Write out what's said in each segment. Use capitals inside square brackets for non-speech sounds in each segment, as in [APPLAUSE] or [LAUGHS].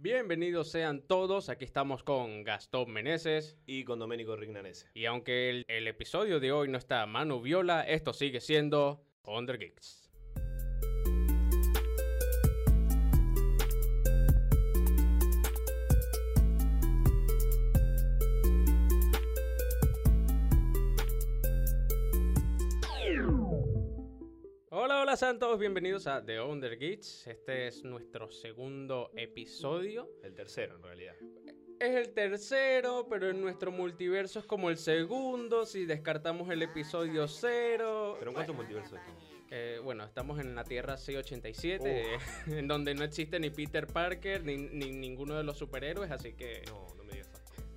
Bienvenidos sean todos, aquí estamos con Gastón Meneses. Y con Domenico Rignanese. Y aunque el, el episodio de hoy no está a Manu Viola, esto sigue siendo Under Geeks. Hola, hola Santos, bienvenidos a The Under. Este es nuestro segundo episodio. El tercero, en realidad. Es el tercero, pero en nuestro multiverso es como el segundo, si descartamos el episodio cero. ¿Pero en cuántos multiversos estamos? Eh, bueno, estamos en la Tierra 687, [LAUGHS] en donde no existe ni Peter Parker ni, ni ninguno de los superhéroes, así que... No, no.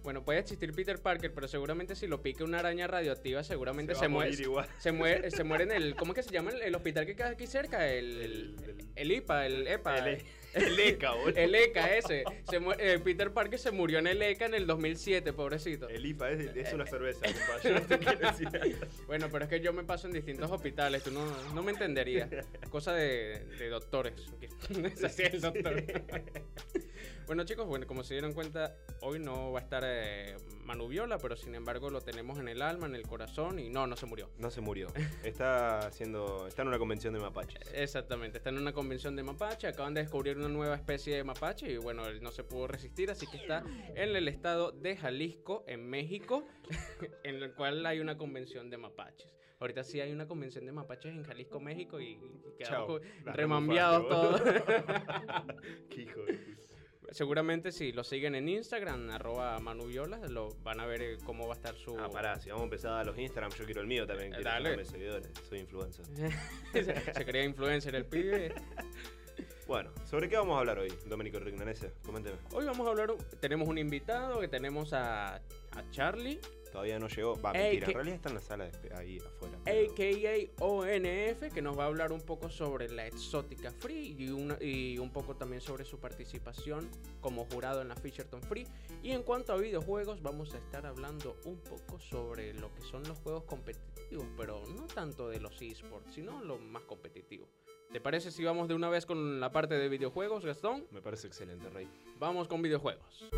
Bueno, puede existir Peter Parker, pero seguramente si lo pique una araña radioactiva, seguramente Se muere. Se muere, [LAUGHS] se muere en el. ¿Cómo es que se llama el, el hospital que queda aquí cerca? El, El- el- el IPA, el EPA. El, E- el [LAUGHS] ECA, boludo. El ECA ese. Se eh, Peter Parker se murió en el ECA en el 2007, pobrecito. El IPA es, es una cerveza, quiero [LAUGHS] decir nada. Bueno, pero es que yo me paso en distintos hospitales, tú no, no me entenderías. Cosa de, de doctores. Es así el doctor. Bueno, chicos, bueno, como se dieron cuenta, hoy no va a estar eh, Manu Viola, pero sin embargo lo tenemos en el alma, en el corazón y no, no se murió. No se murió. [LAUGHS] Está haciendo. Está en una convención de mapaches. Exactamente, está en una convención de mapache, acaban de descubrir una nueva especie de mapache y bueno, él no se pudo resistir, así que está en el estado de Jalisco, en México, [LAUGHS] en el cual hay una convención de mapaches. Ahorita sí hay una convención de mapaches en Jalisco, México y, y quedamos remambiados todos. [LAUGHS] Qué hijo de. Seguramente si lo siguen en Instagram, arroba manuviola, lo van a ver eh, cómo va a estar su... Ah, pará, si vamos a empezar a los Instagram, yo quiero el mío también. Quiero Dale. seguidores. Soy influencer. [LAUGHS] se, se creía influencer el pibe. [LAUGHS] Bueno, ¿sobre qué vamos a hablar hoy, Domenico Rignanese? Coménteme. Hoy vamos a hablar, tenemos un invitado que tenemos a, a Charlie, Todavía no llegó. Va, mentira. En realidad está en la sala de- ahí afuera. a.k.a. ONF, que nos va a hablar un poco sobre la exótica Free y, una- y un poco también sobre su participación como jurado en la Fisherton Free. Y en cuanto a videojuegos, vamos a estar hablando un poco sobre lo que son los juegos competitivos, pero no tanto de los esports, sino lo más competitivo. ¿Te parece si vamos de una vez con la parte de videojuegos, Gastón? Me parece excelente, Rey. Vamos con videojuegos.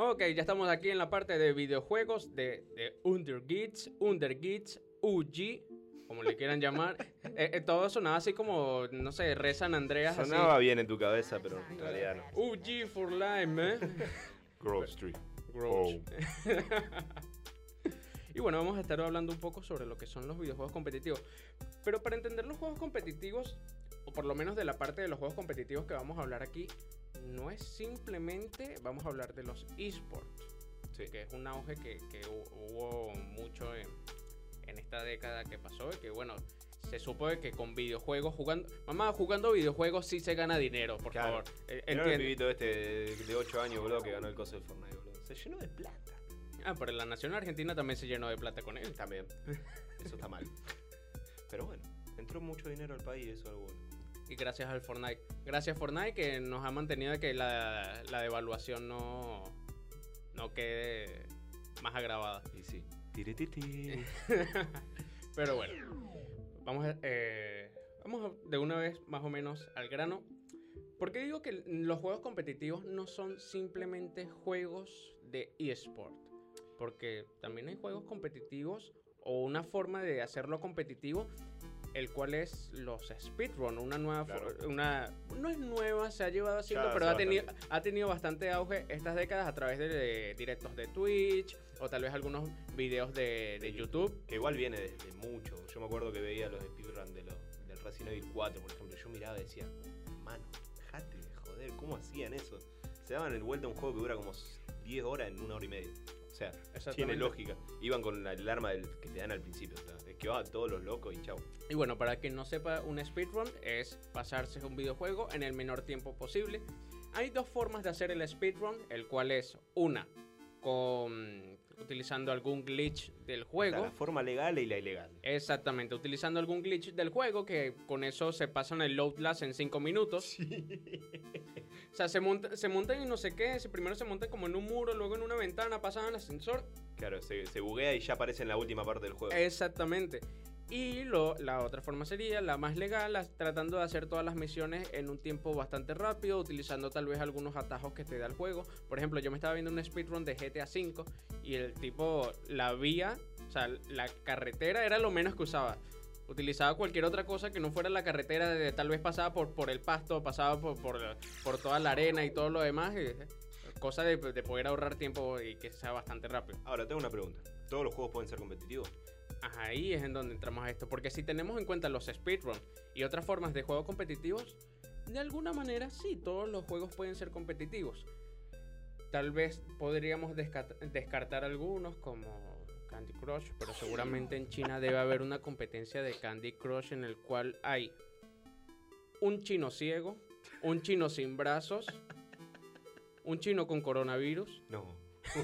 Ok, ya estamos aquí en la parte de videojuegos de, de Under Geeks, Under Geeks, UG, como le quieran llamar. [LAUGHS] Eh, eh, todo sonaba así como, no sé, rezan Andreas así. Sonaba bien en tu cabeza, pero en realidad no. UG for Lime, ¿eh? [LAUGHS] Grove Street. Gross. [LAUGHS] Y bueno, vamos a estar hablando un poco sobre lo que son los videojuegos competitivos. Pero para entender los juegos competitivos, o por lo menos de la parte de los juegos competitivos que vamos a hablar aquí, no es simplemente, vamos a hablar de los esports, Sí. que es un auge que, que hu- hubo mucho en, en esta década que pasó, y que bueno, se supo de que con videojuegos, jugando, mamá, jugando videojuegos sí se gana dinero, por Claro. favor. Eh, Era el entiende. pibito este de, de 8 años, boludo, que ganó el coso del Fortnite, boludo. Se llenó de plata. Ah, pero la Nación Argentina también se llenó de plata con él. También. Eso está mal. Pero bueno, entró mucho dinero al país, eso es algo bueno. Y gracias al Fortnite. Gracias Fortnite que nos ha mantenido de que la, la devaluación no, no quede más agravada. Y sí. Tirititi. [LAUGHS] Pero bueno, vamos, a- eh, vamos a- de una vez más o menos al grano. Porque digo que los juegos competitivos no son simplemente juegos de eSport. Porque también hay juegos competitivos o una forma de hacerlo competitivo, el cual es los speedrun, una nueva, Claro. una no es nueva, se ha llevado haciendo, Ya pero ha tenido, bastante. ha tenido bastante auge estas décadas a través de, de directos de Twitch o tal vez algunos videos de, de YouTube. Que igual viene desde mucho. Yo me acuerdo que veía los speedrun de los, del Resident Evil 4, por ejemplo. Yo miraba y decía, mano, dejate de joder, ¿cómo hacían eso? Se daban el vuelta a un juego que dura como 10 horas en una hora y media. O sea, tiene lógica. Iban con el arma del, que te dan al principio. O sea, esquivaban todos los locos y chau. Y bueno, para quien no sepa, un speedrun es pasarse un videojuego en el menor tiempo posible. Hay dos formas de hacer el speedrun, el cual es una con utilizando algún glitch del juego. la forma legal y la ilegal. Exactamente, utilizando algún glitch del juego que con eso se pasan el load last en 5 minutos. O sea, se, monta, se montan en no sé qué, primero se montan como en un muro, luego en una ventana, pasan al ascensor. Claro, se, buguea y ya aparece en la última parte del juego. Exactamente. Y lo, la otra forma sería la más legal, tratando de hacer todas las misiones en un tiempo bastante rápido, utilizando tal vez algunos atajos que te da el juego. Por ejemplo, yo me estaba viendo un speedrun de GTA V y el tipo, la vía, o sea, la carretera era lo menos que usaba. Utilizaba cualquier otra cosa que no fuera la carretera, de, tal vez pasaba por, por el pasto, pasaba por, por, por toda la arena y todo lo demás. Cosa de, de poder ahorrar tiempo y que sea bastante rápido. Ahora, tengo una pregunta. ¿Todos los juegos pueden ser competitivos? Ahí es en donde entramos a esto. Porque si tenemos en cuenta los speedrun y otras formas de juegos competitivos, de alguna manera sí, todos los juegos pueden ser competitivos. Tal vez podríamos desca- descartar algunos como Candy Crush, pero seguramente en China debe haber una competencia de Candy Crush en el cual hay un chino ciego, un chino sin brazos, un chino con coronavirus. No. [LAUGHS]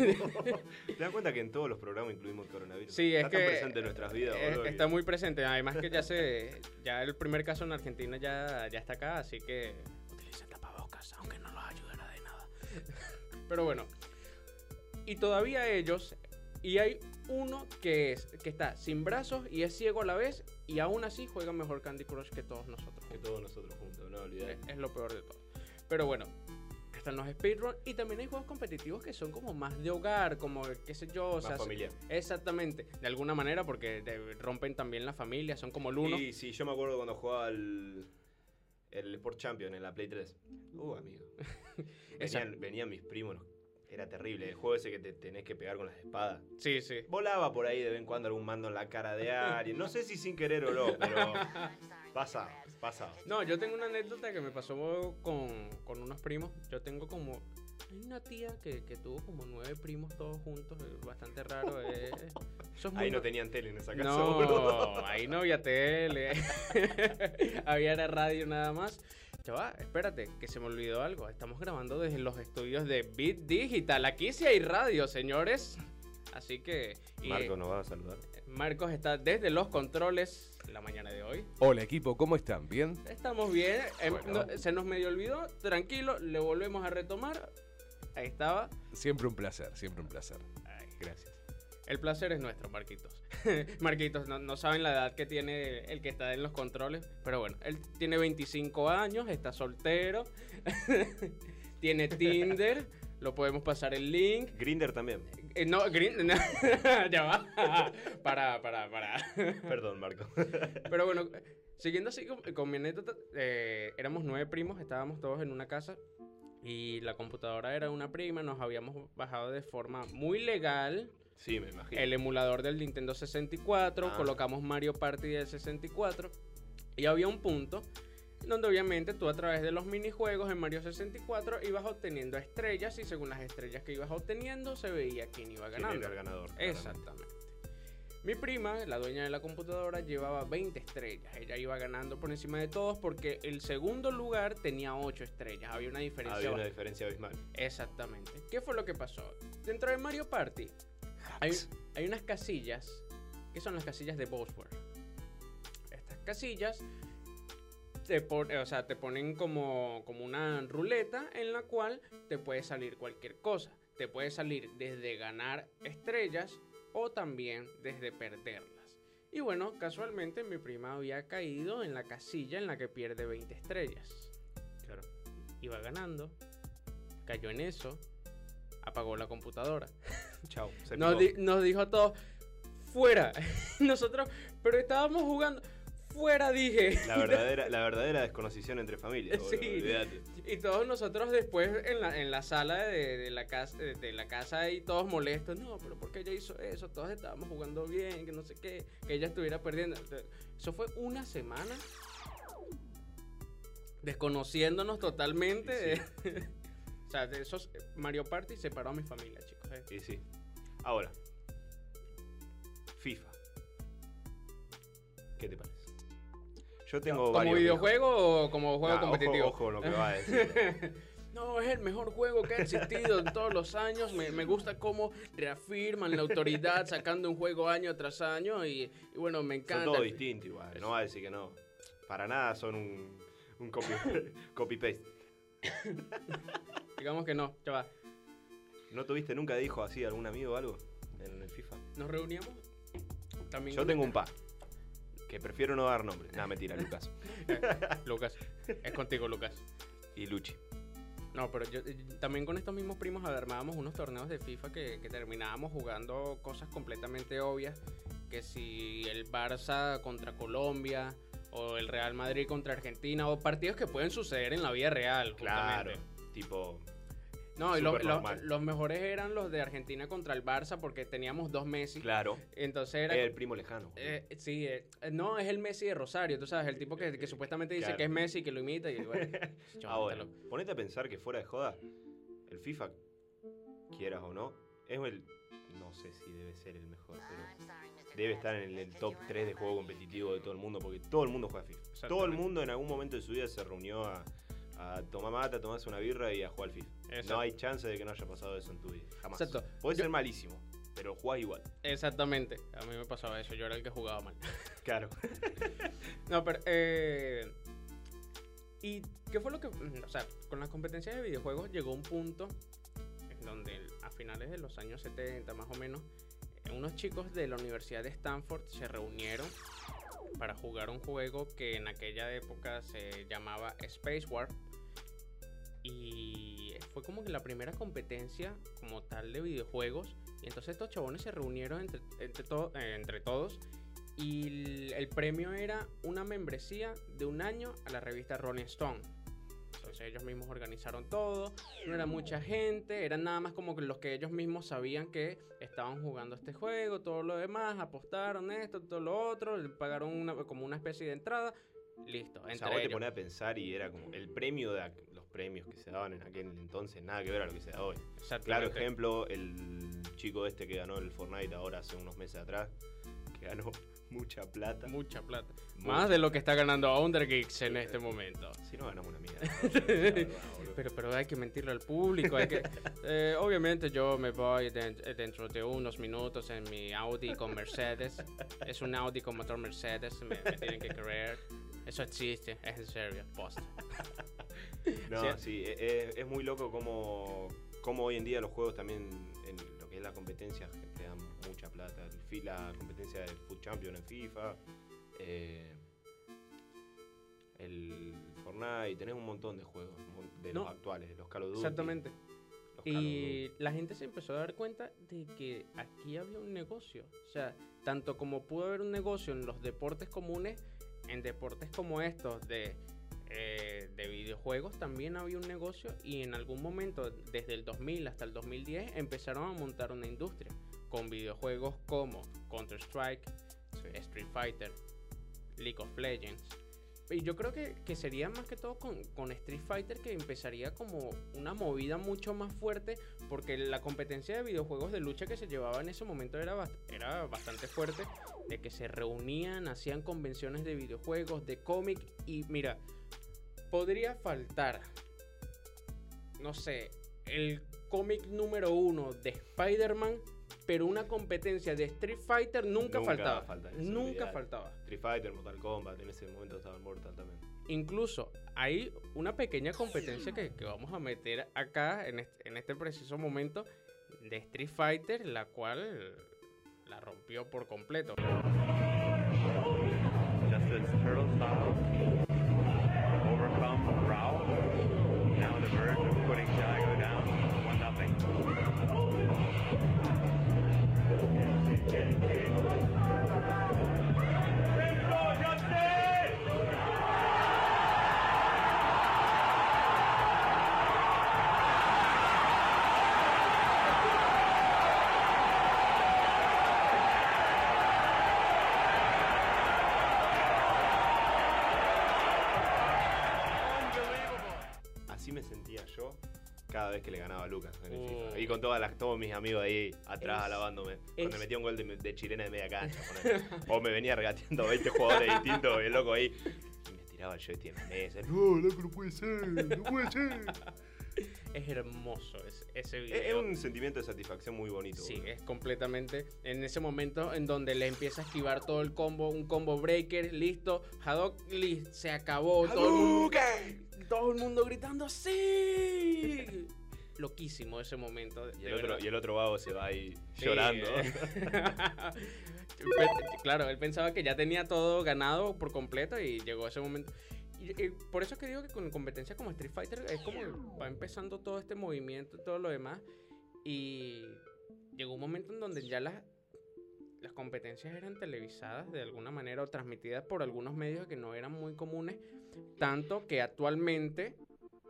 ¿Te das cuenta que en todos los programas incluimos el coronavirus? Sí, es Está tan que presente en nuestras vidas, boludo, está muy presente. Además que ya se. Ya el primer caso en Argentina ya, ya está acá, así que. Utilicen tapabocas, aunque no los ayudará de nada. [LAUGHS] Pero bueno. Y todavía ellos. Y hay uno que es. que está sin brazos y es ciego a la vez. Y aún así juega mejor Candy Crush que todos nosotros. Que todos nosotros juntos, no olvidar. Es, es lo peor de todo. Pero bueno, están los speedrun y también hay juegos competitivos que son como más de hogar, como qué sé yo, o Más sea, familiar. exactamente, de alguna manera porque de- rompen también la familia, son como el uno. Y sí, yo me acuerdo cuando jugaba el, el Sport Champion en la Play 3. Uh, amigo. [LAUGHS] Venían, venían mis primos. Era terrible. El juego ese que te tenés que pegar con las espadas. Sí, sí. Volaba por ahí de vez en cuando algún mando en la cara de alguien. No sé si sin querer o no, pero [LAUGHS] pasa, pasa. No, yo tengo una anécdota que me pasó con, con unos primos. Yo tengo como. Hay una tía que, que tuvo como nueve primos todos juntos, es bastante raro. eh. Eso es muy Ahí no tenían tele en esa casa. No, [LAUGHS] ahí no había tele. [LAUGHS] había era radio nada más. Chaval, espérate, que se me olvidó algo. Estamos grabando desde los estudios de Bit Digital. Aquí sí hay radio, señores. Así que. y, Marco nos va a saludar. Marcos está desde los controles la mañana de hoy. Hola equipo, ¿cómo están? ¿Bien? Estamos bien. em, Bueno. no- se nos medio olvidó. Tranquilo, le volvemos a retomar. Ahí estaba. Siempre un placer, siempre un placer. Ay, Gracias. El placer es nuestro, Marquitos. [LAUGHS] Marquitos, no, no saben la edad que tiene el que está en los controles. Pero bueno, él tiene 25 años, está soltero. [LAUGHS] tiene Tinder. Lo podemos pasar el link. Grinder también. Eh, no, Green. [LAUGHS] no, ya va. para, para, para. Perdón, Marco. Pero bueno, siguiendo así con, con mi anécdota, eh, éramos nueve primos, estábamos todos en una casa y la computadora era una prima, nos habíamos bajado de forma muy legal Sí, me imagino. el emulador del Nintendo 64, Ah. colocamos Mario Party del 64 y había un punto donde obviamente tú a través de los minijuegos en Mario 64 ibas obteniendo estrellas y según las estrellas que ibas obteniendo se veía quién iba ¿Quién ganando. era el ganador? claramente. Exactamente. Mi prima, la dueña de la computadora, llevaba 20 estrellas. Ella iba ganando por encima de todos porque el segundo lugar tenía 8 estrellas. Había una diferencia. Había una diferencia abismal. Exactamente. ¿Qué fue lo que pasó? Dentro de Mario Party hay, hay unas casillas que son las casillas de Bosworth. Estas casillas te, pon- o sea, te ponen como, como una ruleta en la cual te puede salir cualquier cosa. Te puede salir desde ganar estrellas o también desde perderlas. Y bueno, casualmente mi prima había caído en la casilla en la que pierde 20 estrellas. Claro. Iba ganando, cayó en eso, apagó la computadora. [LAUGHS] Chao. Se Nos, di- nos dijo a todos, fuera. [LAUGHS] Nosotros, pero estábamos jugando, fuera dije. La verdadera, la verdadera desconocición entre familias. Sí. Y todos nosotros después en la, en la sala de, de la casa, de, de la casa y todos molestos, no, pero ¿por qué ella hizo eso? Todos estábamos jugando bien, que no sé qué, que ella estuviera perdiendo. Eso fue una semana desconociéndonos totalmente. [LAUGHS] o sea, de esos Mario Party separó a mi familia, chicos. eh. Y sí. Ahora. FIFA. ¿Qué te parece? Yo tengo ¿Como varios videojuego o como juego Nah, competitivo? Ojo, ojo lo que va a [LAUGHS] decir. No, es el mejor juego que ha existido en todos los años. Me, me gusta cómo reafirman la autoridad sacando un juego año tras año y, y bueno, me son encanta. todos distintos igual. No va a decir que no. Para nada son un, un copy, [LAUGHS] copy paste. Digamos que no, ya va. ¿No tuviste nunca dijo así algún amigo o algo en el FIFA? Nos reuníamos también. Yo tengo un par. Que prefiero no dar nombre. Nada, mentira, Lucas. [LAUGHS] Lucas, es contigo, Lucas. Y Luchi. No, pero yo eh, también con estos mismos primos armábamos unos torneos de FIFA que, que terminábamos jugando cosas completamente obvias. Que si el Barça contra Colombia, o el Real Madrid contra Argentina, o partidos que pueden suceder en la vida real. Claro. justamente. Tipo, No, y lo- los mejores eran los de Argentina contra el Barça porque teníamos dos Messi. claro. Entonces era. El primo lejano. eh, sí, eh, no, es el Messi de Rosario, tú sabes, el tipo que, que supuestamente dice Claro. que es Messi, que lo imita y bueno. [LAUGHS] Ahora, ponete a pensar que fuera de joda, el FIFA, quieras o no, es el. No sé si debe ser el mejor, pero debe estar en el top 3 de juego competitivo de todo el mundo, porque todo el mundo juega FIFA. Todo el mundo en algún momento de su vida se reunió a, a tomar mata, a tomarse una birra y a jugar al FIFA. Exacto. No hay chance de que no haya pasado eso en tu vida, jamás. Exacto. Puede ser malísimo, pero jugás igual. Exactamente, a mí me pasaba eso, yo era el que jugaba mal. [LAUGHS] Claro. [LAUGHS] No, pero. Eh, ¿Y qué fue lo que.? O sea, con las competencias de videojuegos llegó un punto en donde a finales de los años 70, más o menos, eh, unos chicos de la Universidad de Stanford se reunieron para jugar un juego que en aquella época se llamaba Space War. Y fue como que la primera competencia como tal de videojuegos. Y entonces estos chabones se reunieron entre, entre, eh, entre todos y el premio era una membresía de un año a la revista Rolling Stone. Entonces ellos mismos organizaron todo, no era mucha gente, eran nada más como los que ellos mismos sabían que estaban jugando este juego, todo lo demás, apostaron esto, todo lo otro, pagaron una- como una especie de entrada, listo. O Entre sea, vos te ponés a pensar y era como el premio de los premios que se daban en aquel entonces, nada que ver a lo que se da hoy. Claro ejemplo, el chico este que ganó el Fortnite ahora hace unos meses atrás, que ganó mucha plata. Mucha plata. Mucha. Más de lo que está ganando Undergeeks en este momento. Si no ganamos una mierda. [LAUGHS] Pero, pero hay que mentirle al público. Hay que, [LAUGHS] eh, obviamente yo me voy den- dentro de unos minutos en mi Audi con Mercedes. Es un Audi con motor Mercedes, me, me tienen que creer. Eso existe, es en serio, post. [LAUGHS] No, Sí. sí, e- es, muy loco como, como hoy en día los juegos también, en lo que es la competencia, mucha plata. El La competencia del Food Champion en FIFA, eh, el Fortnite, tenés un montón de juegos de los actuales, los Call of Duty. Exactamente. Y la gente se empezó a dar cuenta de que aquí había un negocio. O sea, tanto como pudo haber un negocio en los deportes comunes, en deportes como estos de, eh, de videojuegos también había un negocio y en algún momento, desde el 2000 hasta el 2010, empezaron a montar una industria con videojuegos como Counter-Strike, Sí. Street Fighter, League of Legends. Y yo creo que, que sería más que todo con, con Street Fighter que empezaría como una movida mucho más fuerte porque la competencia de videojuegos de lucha que se llevaba en ese momento era, bast- era bastante fuerte, de que se reunían, hacían convenciones de videojuegos, de cómic y mira, podría faltar, no sé, el cómic número uno de Spider-Man, pero una competencia de Street Fighter nunca, Nunca faltaba. falta eso, nunca faltaba. Street Fighter, Mortal Kombat, en ese momento estaba Mortal también. Incluso hay una pequeña competencia que, que vamos a meter acá en este, en este preciso momento de Street Fighter, la cual la rompió por completo. Justice Turtle style. Overcome Rao. Now the verge of putting cada vez que le ganaba a Lucas en el Oh. FIFA. Y con todas las, todos mis amigos ahí atrás Es- alabándome. Cuando es- metía un gol de, de chilena de media cancha. o me venía regateando 20 jugadores distintos y el loco ahí. Y me tiraba el joystick en la mesa. No, loco, no puede ser, no puede ser. Es hermoso ese, ese es, video. es un sentimiento de satisfacción muy bonito. Sí, es completamente en ese momento en donde le empieza a esquivar todo el combo, un combo breaker, listo, Haddock, listo, se acabó, todo el, mundo, todo el mundo gritando ¡Sí! [LAUGHS] loquísimo ese momento. Y el, otro, y el otro vago se va ahí Sí, llorando. [LAUGHS] claro, él pensaba que ya tenía todo ganado por completo y llegó ese momento. Y, y por eso es que digo que con competencias como Street Fighter es como va empezando todo este movimiento y todo lo demás. Y llegó un momento en donde ya las, las competencias eran televisadas de alguna manera o transmitidas por algunos medios que no eran muy comunes. Tanto que actualmente,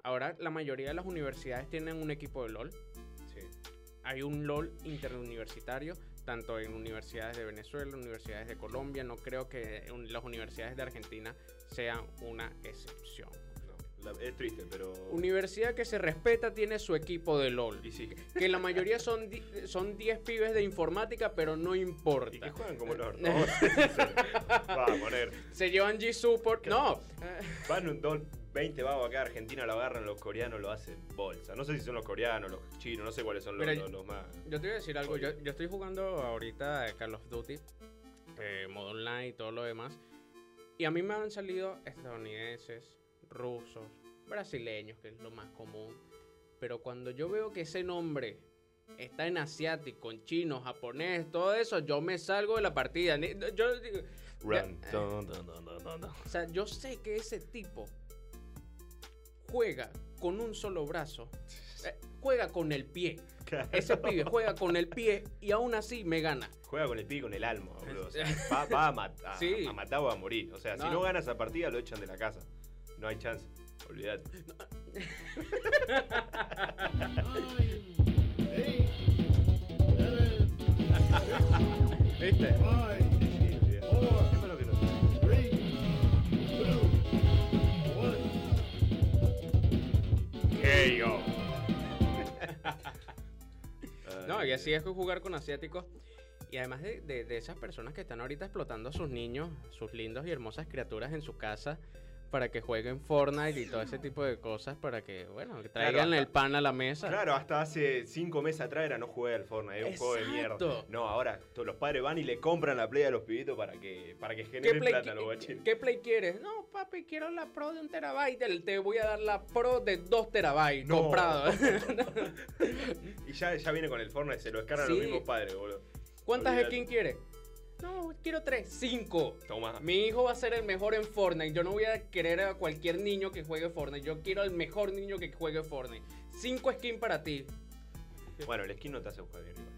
ahora la mayoría de las universidades tienen un equipo de LOL Sí. hay un LOL interuniversitario, tanto en universidades de Venezuela, universidades de Colombia. No creo que las universidades de Argentina sean una excepción. No, la- es triste, pero. Universidad que se respeta tiene su equipo de LOL. Y sí. Que la mayoría son di- son 10 pibes de informática, pero no Y que importa. juegan como los [LAUGHS] Vamos a ser sinceros. Va a poner. Se llevan G-Support. No. [LAUGHS] Van un don, 20 vagos acá, Argentina lo agarran, los coreanos lo hacen bolsa. No sé si son los coreanos, los chinos, no sé cuáles son los, Mira, los- los más. Yo te voy a decir algo. Yo, yo estoy jugando ahorita Call of Duty, eh, modo online y todo lo demás. Y a mí me han salido estadounidenses, rusos, brasileños, que es lo más común. Pero cuando yo veo que ese nombre está en asiático, en chino, japonés, todo eso, yo me salgo de la partida. Yo digo, Run. Ya, Dun, dun, dun, dun, dun, dun. o sea, yo sé que ese tipo juega con un solo brazo. eh, juega con el pie. Ese pibe juega con el pie y aún así me gana. Juega con el pie y con el alma, boludo. O sea, [LAUGHS] va, va a, mat- a- Sí. a matar o a morir. O sea, No. si no ganas esa partida, lo echan de la casa. No hay chance. Olvídate. ¿Viste? ¿Qué fue lo que nos- No, y así es jugar con asiáticos. Y además de, de- de esas personas que están ahorita explotando a sus niños, sus lindos y hermosas criaturas en su casa, para que jueguen Fortnite y todo ese tipo de cosas, para que, bueno, que traigan el pan a la mesa. Claro, hasta hace cinco meses atrás era no juega al Fortnite, es un juego de mierda. No, ahora todos los padres van y le compran la play a los pibitos para que, para que ¿Qué generen plata a los guachines. ¿Qué play quieres? No, papi, quiero la Pro de un terabyte. Te- voy a dar la Pro de dos terabytes No. comprado. [LAUGHS] [LAUGHS] Y ya, ya viene con el Fortnite, se lo descargan Sí. los mismos padres, boludo. ¿Cuántas skins quieres? No, quiero tres. Cinco. Toma. Mi hijo va a ser el mejor en Fortnite. Yo no voy a querer a cualquier niño que juegue Fortnite. Yo quiero al mejor niño que juegue Fortnite. Cinco skins para ti. Bueno, el skin no te hace jugar bien.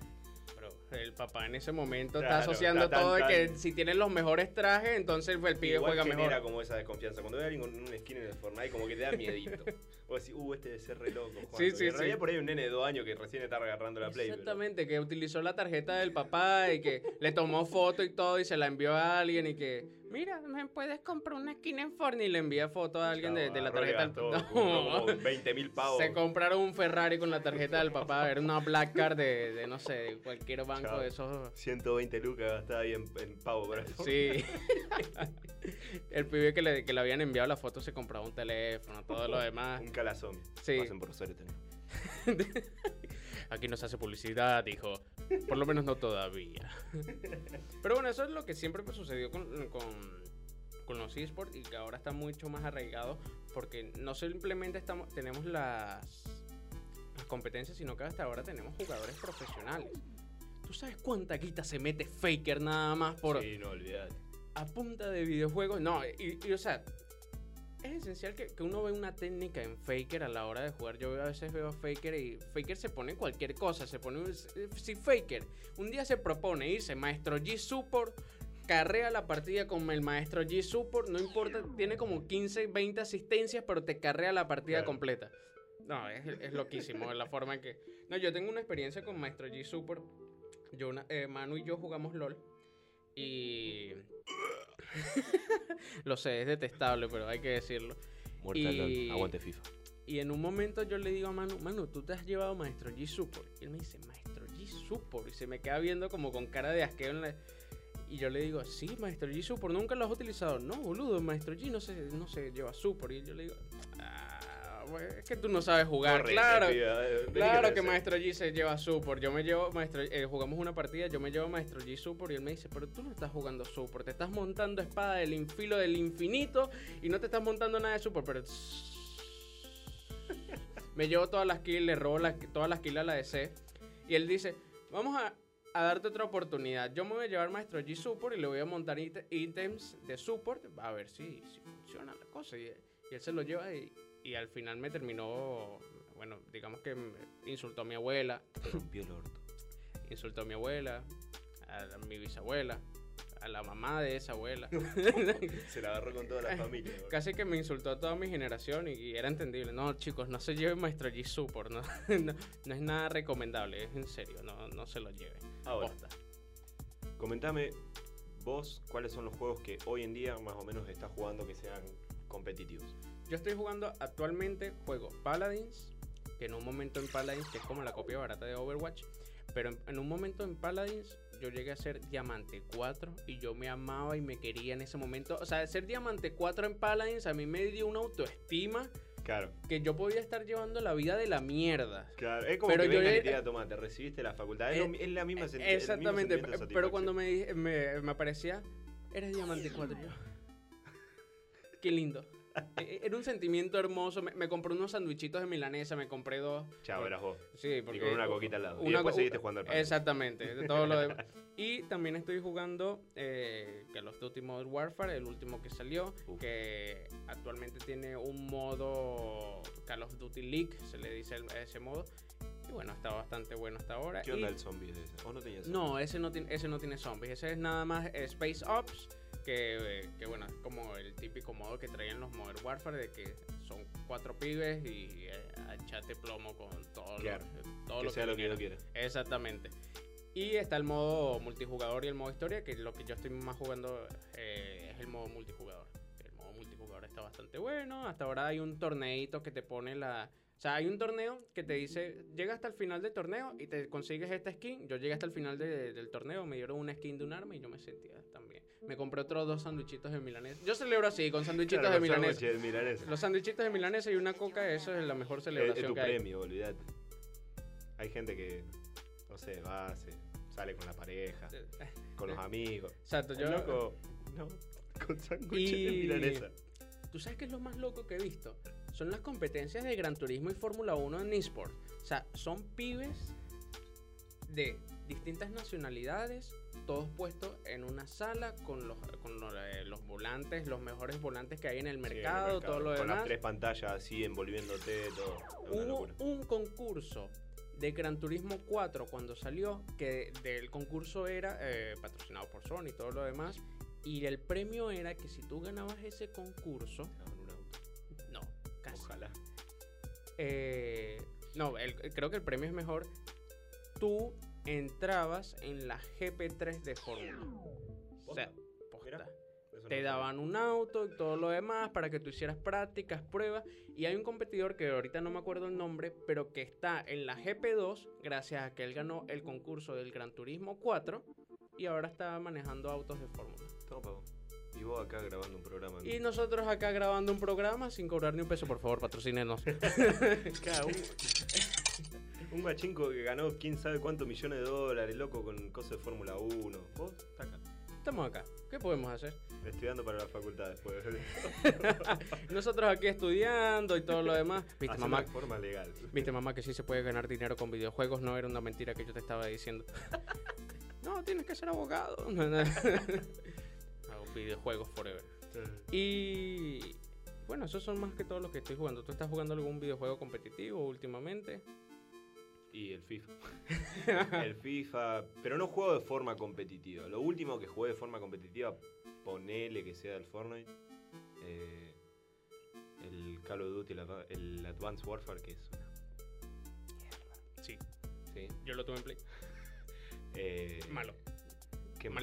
El papá en ese momento Claro, está asociando tan- todo de que tan- si tienes los mejores trajes, entonces el pibe Igual juega mejor. como esa desconfianza. Cuando ve a alguien con un skin en el Fortnite, como que te da miedito. [LAUGHS] Vos decís, uh, este debe ser re loco. jugando. Sí, Y sí, en realidad sí. por ahí un nene de dos años que recién está agarrando la play. pero- Exactamente, que utilizó la tarjeta del papá y que le tomó foto y todo y se la envió a alguien y que, mira, me puedes comprar una skin en Fortnite y le envía foto a alguien de, de la tarjeta del gastó [LAUGHS] No. como 20 mil pavos. Se compraron un Ferrari con la tarjeta del papá, era una Black Card de, de, no sé, de cualquier banco Chao. de esos. 120 lucas gastada ahí en, en pavo el Sí. [LAUGHS] El pibe que le, que le habían enviado la foto se compraba un teléfono, todo lo demás. Un calazón. Sí. Pasen por tenemos. Aquí no se hace publicidad, dijo. Por lo menos no todavía. Pero bueno, eso es lo que siempre pues, sucedió con, con, con los esports y que ahora está mucho más arraigado porque no simplemente estamos, tenemos las, las competencias, sino que hasta ahora tenemos jugadores profesionales. ¿Tú sabes cuánta guita se mete Faker nada más por Sí, no, olvidate. a punta de videojuegos? No, y, y, o sea, es esencial que, que uno vea una técnica en Faker a la hora de jugar. Yo a veces veo a Faker y Faker se pone cualquier cosa. Se pone. un- Si Faker un día se propone irse Maestro G Support, carrea la partida con el Maestro G Support, no importa, tiene como 15, 20 asistencias, pero te carrea la partida Claro. completa. No, es, es loquísimo la forma en que. No, yo tengo una experiencia con Maestro G Support. Yo, una- eh, Manu y yo jugamos LOL. Y. [LAUGHS] Lo sé, es detestable, pero hay que decirlo. Muerta Y-. Aguante FIFA. Y en un momento yo le digo a Manu, Manu, tú te has llevado Maestro G Support. Y él me dice, Maestro G Support. Y se me queda viendo como con cara de asqueo en la... Y yo le digo, sí, Maestro G Support, nunca lo has utilizado. No, boludo, Maestro G no se, no se lleva Support. Y yo le digo, es que tú no sabes jugar. Claro, Claro que. Maestro G se lleva Support. Yo me llevo Maestro eh, jugamos una partida, yo me llevo Maestro G Support y él me dice, pero tú no estás jugando Support, te estás montando espada del infilo del infinito y no te estás montando nada de Support, pero me llevo todas las kills, le robo las- todas las kills a la DC. Y él dice, vamos a, a darte otra oportunidad. Yo me voy a llevar Maestro G Support y le voy a montar íte- ítems de support. A ver si, si funciona la cosa. Y, y él se lo lleva y, y al final me terminó, bueno, digamos que insultó a mi abuela, Te rompió el orto. insultó a mi abuela, a mi bisabuela, a la mamá de esa abuela. [LAUGHS] Se la agarró con toda la familia. Casi que me insultó a toda mi generación y, y era entendible. No, chicos, no se lleven Maestro G no, [LAUGHS] no, no es nada recomendable, es en serio, no, no se lo lleven. Ahora, Posta. comentame vos cuáles son los juegos que hoy en día más o menos estás jugando que sean competitivos. Yo estoy jugando actualmente, juego Paladins, que en un momento en Paladins, que es como la copia barata de Overwatch, pero en, en un momento en Paladins yo llegué a ser Diamante 4 y yo me amaba y me quería en ese momento. O sea, ser Diamante 4 en Paladins a mí me dio una autoestima Claro. que yo podía estar llevando la vida de la mierda. Claro, es como Pero que yo vengan y le- te diga, toma, te recibiste la facultad. Es, la misma sen- el mismo Exactamente, pero cuando me, me, me aparecía, eres Diamante 4 yo. Qué lindo. E- Era un sentimiento hermoso. Me, me compré unos sandwichitos de milanesa, me compré dos. Chao, eras vos. Sí, porque Y con una coquita al lado. y una después co- seguiste jugando al padre. Exactamente, de todo lo demás. [LAUGHS] Y también estoy jugando eh, Call of Duty Modern Warfare, el último que salió, Uf. que actualmente tiene un modo Call of Duty League, se le dice el- ese modo. Y bueno, está bastante bueno hasta ahora. ¿Qué onda Y- el zombie de ese? ¿O no tenías no, ese no, tiene, ese no tiene zombies. Ese es nada más eh, Space Ops. Que, eh, que bueno, es como el típico modo que traían los Modern Warfare. De que son cuatro pibes y eh, a echarte plomo con todo, Claro, lo, todo Que lo sea lo que viniera. quiera. Exactamente. Y está el modo multijugador y el modo historia. Que lo que yo estoy más jugando eh, es el modo multijugador. El modo multijugador está bastante bueno. Hasta ahora hay un torneito que te pone la. O sea, hay un torneo que te dice, llega hasta el final del torneo y te consigues esta skin. Yo llegué hasta el final de- del torneo, me dieron una skin de un arma y yo me sentía también. Me compré otros dos sandwichitos de milanesa. Yo celebro así, con sandwichitos Claro, de milanesa. de milanesa. Los sandwichitos de milanesa y una coca, eso es la mejor Es, celebración es tu que hay. premio, olvídate. Hay gente que, no sé, va, se, sale con la pareja, [LAUGHS] con los amigos. Exacto, yo... loco, no, [LAUGHS] con sándwiches de Y- milanesa. ¿Tú sabes qué es lo más loco que he visto? Son las competencias de Gran Turismo y Fórmula 1 en eSport. O sea, son pibes de distintas nacionalidades, todos puestos en una sala con los, con los, eh, los volantes, los mejores volantes que hay en el Sí, en el mercado, todo lo Con demás. las tres pantallas así envolviéndote, todo. Hubo un concurso de Gran Turismo 4 cuando salió, que del concurso era eh, patrocinado por Sony y todo lo demás. Y el premio era que si tú ganabas ese concurso, no. Ojalá. Eh, no, el- creo que el premio es mejor. Tú entrabas en la GP3 de Fórmula. O sea, posta. Mira, Eso no Te daban un auto y todo lo demás para que tú hicieras prácticas, pruebas. Y hay un competidor que ahorita no me acuerdo el nombre, pero que está en la GP2 gracias a que él ganó el concurso del Gran Turismo 4 y ahora está manejando autos de Fórmula. sabía. Y vos acá grabando un programa. Y nosotros acá grabando un programa sin cobrar ni un peso, por favor, patrocínenos. [LAUGHS] Claro, un, [LAUGHS] un guachinco que ganó quién sabe cuántos millones de dólares, loco, con cosas de Fórmula 1. Vos estás acá, Estamos acá. ¿Qué podemos hacer? estudiando para la facultad después. [LAUGHS] Nosotros aquí estudiando y todo lo demás. Viste, mamá, forma legal. viste, mamá, que sí se puede ganar dinero con videojuegos. No era una mentira que yo te estaba diciendo. no, tienes que ser abogado. Videojuegos forever. Y bueno, esos son más que todo los que estoy jugando. ¿Tú estás jugando algún videojuego competitivo últimamente? Y el FIFA. [LAUGHS] el FIFA. Pero no juego de forma competitiva. Lo último que jugué de forma competitiva, ponele que sea el Fortnite. eh, el Call of Duty, el, el Advanced Warfare, que es una. Sí, Sí. yo lo tuve en Play. Eh, Malo. ¿qué más?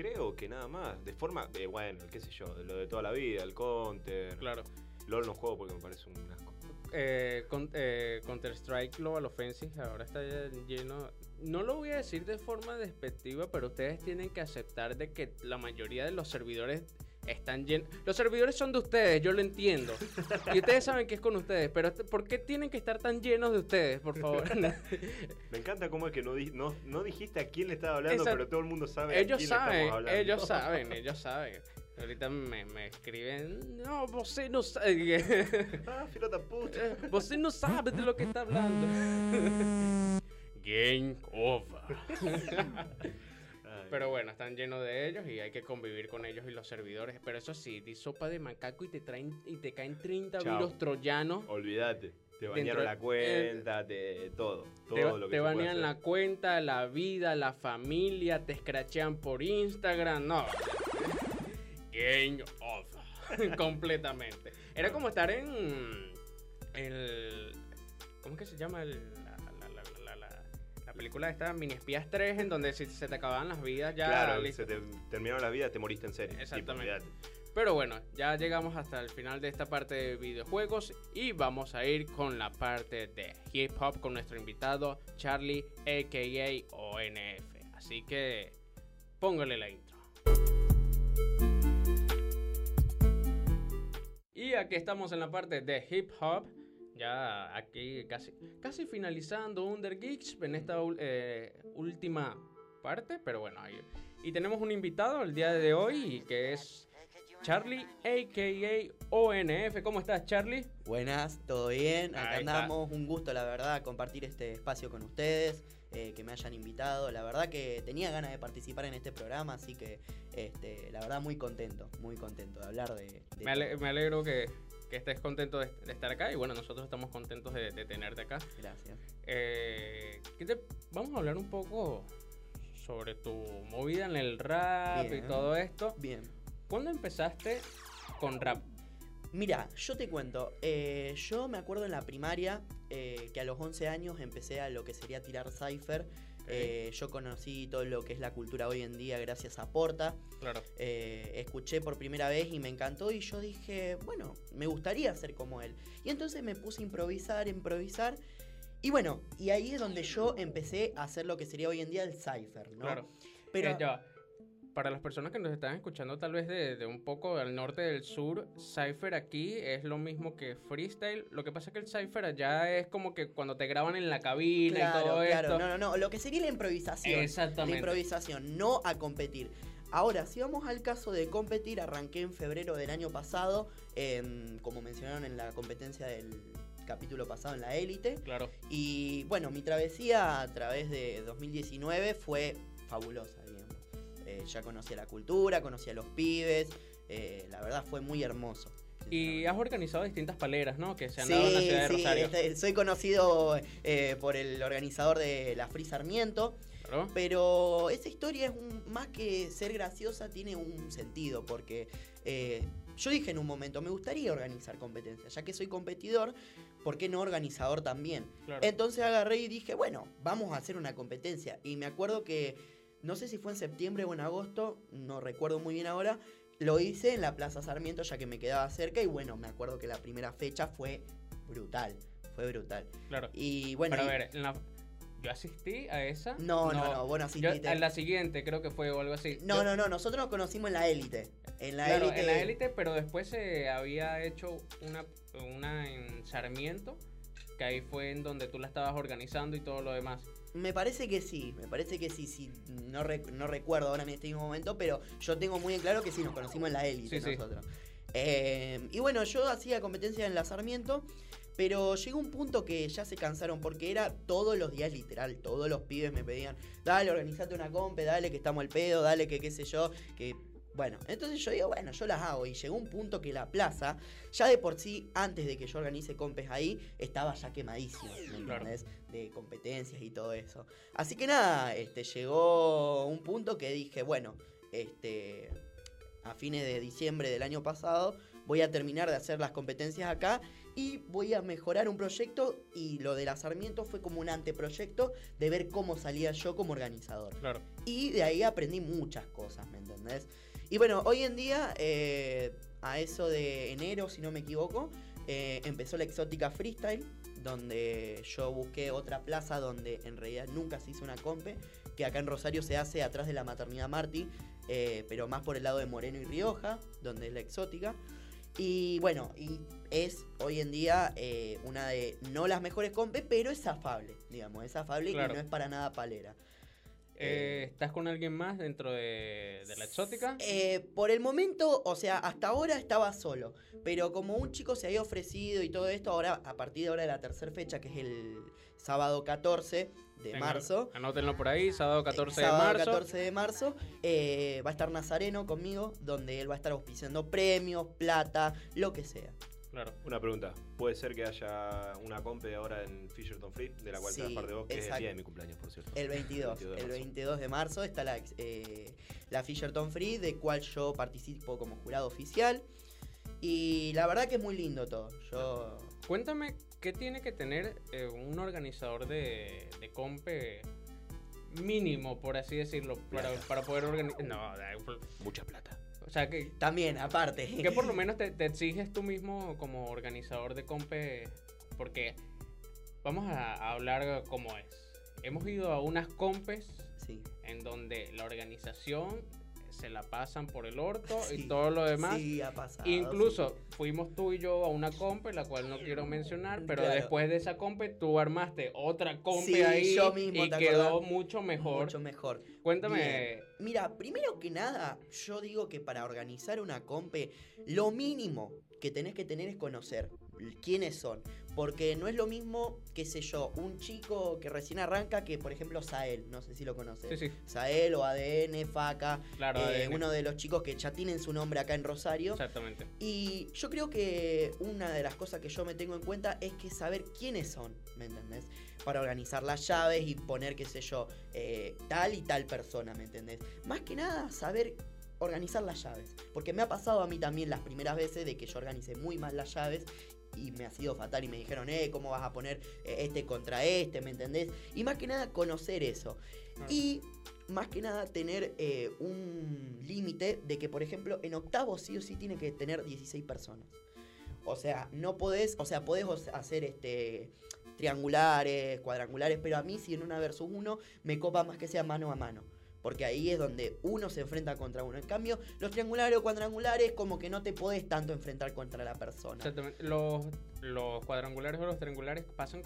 Creo que nada más. De forma. eh, bueno, qué sé yo, lo de toda la vida, el Counter. Claro. LOL no juego porque me parece un asco. Eh, con- eh, Counter-Strike Global Offensive ahora está lleno. No lo voy a decir de forma despectiva, pero ustedes tienen que aceptar de que la mayoría de los servidores están llenos. Los servidores son de ustedes, yo lo entiendo. Y ustedes saben que es con ustedes, pero ¿por qué tienen que estar tan llenos de ustedes, por favor? [LAUGHS] [LAUGHS] Me encanta cómo es que no, no, no dijiste a quién le estaba hablando, Exacto. pero todo el mundo sabe a ellos quién le saben, estamos hablando. ellos saben, [LAUGHS] ellos saben. Ahorita me, me escriben, no, vos no sabes, Ah, filota puta. vos no sabes de lo que está hablando. Game over. Pero bueno, están llenos de ellos y hay que convivir con ellos y los servidores. Pero eso sí, di sopa de macaco y te traen y te caen 30 Chao. virus troyanos. Olvídate. Te bañaron la cuenta, te, todo. Todo Te, lo que te banean la cuenta, la vida, la familia, te escrachean por Instagram, no. Game over. [LAUGHS] Completamente. Era como estar en el. ¿Cómo es que se llama? El- la película esta, Mini Espías 3, en donde si se te acababan las vidas ya. Claro, listo. se te terminaron las vidas, te moriste en serio. Tipo, Exactamente. olvídate. Pero bueno, ya llegamos hasta el final de esta parte de videojuegos y vamos a ir con la parte de hip hop con nuestro invitado Charlie, aka ONF. Así que póngale la intro. Y aquí estamos en la parte de hip hop. Ya aquí casi, casi finalizando Under Geeks en esta eh, última parte. Pero bueno, ahí. Y tenemos un invitado el día de hoy que es Charlie, a.k.a. ONF. ¿Cómo estás, Charlie? Buenas, ¿todo bien? Acá Ahí está. andamos, un gusto la verdad compartir este espacio con ustedes, eh, que me hayan invitado. La verdad que tenía ganas de participar en este programa, así que este, la verdad muy contento, muy contento de hablar de... de Me, ale- me alegro que, que estés contento de, de estar acá. Y bueno, nosotros estamos contentos de, de tenerte acá. Gracias. Eh, ¿qué te- vamos a hablar un poco sobre tu movida en el rap y todo esto. Bien. ¿Cuándo empezaste con rap? Mira, yo te cuento, eh, yo me acuerdo en la primaria eh, que a los 11 años empecé a lo que sería tirar cipher. Eh, yo conocí todo lo que es la cultura hoy en día gracias a Porta. Claro. eh, escuché por primera vez y me encantó y yo dije, bueno, me gustaría ser como él. Y entonces me puse a improvisar, improvisar. Y bueno, y ahí es donde yo empecé a hacer lo que sería hoy en día el cipher, ¿no? Claro. Pero Eh. Para las personas que nos están escuchando tal vez de, de un poco al norte del sur, Cypher aquí es lo mismo que freestyle. Lo que pasa es que el Cypher allá es como que cuando te graban en la cabina y todo claro, esto. no, no, no, lo que sería la improvisación. La Exactamente. improvisación, no a competir. Ahora, si vamos al caso de competir, arranqué en febrero del año pasado, em, como mencionaron en la competencia del capítulo pasado en la élite. Claro. Y bueno, mi travesía a través de 2019 fue fabulosa, digamos. Eh, ya conocía la cultura, conocía a los pibes, eh, la verdad fue muy hermoso. Y has organizado distintas paleras, ¿no? Que se han Sí, dado en la ciudad de sí, Rosario. este, soy conocido eh, por el organizador de la Free Sarmiento, Claro. pero esa historia es un- más que ser graciosa, tiene un sentido, porque eh, yo dije en un momento, me gustaría organizar competencias, ya que soy competidor, ¿por qué no organizador también? claro. Entonces agarré y dije, bueno, vamos a hacer una competencia. Y me acuerdo que, no sé si fue en septiembre o en agosto, no recuerdo muy bien ahora, lo hice en la Plaza Sarmiento ya que me quedaba cerca y bueno, me acuerdo que la primera fecha fue brutal, fue brutal. claro. Y bueno, Pero a ver, en la- yo asistí a esa. no, no, no, bueno, Yo, asististe. a la siguiente creo que fue o algo así. No, Yo- no, no, nosotros nos conocimos en la élite. En la claro, élite. en la élite, pero después se había hecho una, una en Sarmiento, que ahí fue en donde tú la estabas organizando y todo lo demás. Me parece que sí, me parece que sí, sí. No, rec- no recuerdo ahora en este mismo momento, pero yo tengo muy en claro que sí, nos conocimos en la élite Sí, sí. nosotros. Eh, y bueno, yo hacía competencia en la Sarmiento, pero llegó un punto que ya se cansaron porque era todos los días literal, todos los pibes me pedían, dale, organizate una compe, dale que estamos al pedo, dale que qué sé yo, que... Bueno, entonces yo digo, bueno, yo las hago y llegó un punto que la plaza, ya de por sí, antes de que yo organice compes ahí, estaba ya quemadísimo, ¿me entendés? De competencias y todo eso. Así que nada, este, llegó un punto que dije, bueno, este, a fines de diciembre del año pasado voy a terminar de hacer las competencias acá y voy a mejorar un proyecto y lo de la Sarmiento fue como un anteproyecto de ver cómo salía yo como organizador. Claro. Y de ahí aprendí muchas cosas, ¿me entendés? Y bueno, hoy en día, eh, a eso de enero, si no me equivoco, eh, empezó la exótica freestyle, donde yo busqué otra plaza donde en realidad nunca se hizo una compe, que acá en Rosario se hace atrás de la maternidad Martí, eh, pero más por el lado de Moreno y Rioja, donde es la exótica. Y bueno, y es hoy en día eh, una de no las mejores compes, pero es afable, digamos, es afable Claro. y no es para nada palera. Eh, ¿Estás con alguien más dentro de, de la exótica? Eh, por el momento, o sea, hasta ahora estaba solo. Pero como un chico se había ofrecido y todo esto, ahora, a partir de ahora de la tercera fecha, que es el sábado 14 de Venga, marzo. Anótenlo por ahí, sábado 14 eh, sábado de marzo. 14 de marzo, eh, va a estar Nazareno conmigo, donde él va a estar auspiciando premios, plata, lo que sea. Claro. Una pregunta. ¿Puede ser que haya una compe ahora en Fisherton Free, de la cual Sí, te das parte vos, que es el día de mi cumpleaños, por cierto? El 22, [LAUGHS] el 22 de marzo está la, ex- eh, la Fisherton Free, de cual yo participo como jurado oficial. Y la verdad que es muy lindo todo. Yo Cuéntame, ¿qué tiene que tener eh, un organizador de, de compe mínimo, por así decirlo, para, para poder organizar? No, da- Mucha plata. O sea, que, también, aparte. que por lo [LAUGHS] menos te, te exiges tú mismo como organizador de compe, porque vamos a, a hablar como es. Hemos ido a unas compes Sí. en donde la organización se la pasan por el orto y todo lo demás. Sí, ha pasado. Incluso fuimos tú y yo a una compe, la cual no quiero mencionar, pero Claro. después de esa compe tú armaste otra compe Sí, ahí yo mismo, y ¿te quedó acordás? mucho mejor. Mucho mejor. Cuéntame, Bien. Mira, primero que nada, yo digo que para organizar una compe, lo mínimo que tenés que tener es conocer quiénes son. Porque no es lo mismo, qué sé yo, un chico que recién arranca que, por ejemplo, Sael. No sé si lo conoces. sí, sí, Sael o ADN, Faca. claro, eh, ADN, uno de los chicos que ya tienen su nombre acá en Rosario. exactamente. Y yo creo que una de las cosas que yo me tengo en cuenta es que saber quiénes son, ¿me entendés? Para organizar las llaves y poner, qué sé yo, eh, tal y tal persona, ¿me entendés? Más que nada, saber organizar las llaves. Porque me ha pasado a mí también las primeras veces de que yo organicé muy mal las llaves y me ha sido fatal y me dijeron, eh, ¿cómo vas a poner eh, este contra este, ¿me entendés? Y más que nada conocer eso. Claro. Y más que nada tener eh, un límite de que, por ejemplo, en octavo sí o sí tiene que tener 16 personas. O sea, no podés, o sea, podés hacer este triangulares, cuadrangulares, pero a mí si en una versus uno me copa más que sea mano a mano. Porque ahí es donde uno se enfrenta contra uno. En cambio, los triangulares o cuadrangulares como que no te podés tanto enfrentar contra la persona. Exactamente. Los, los cuadrangulares o los triangulares pasan,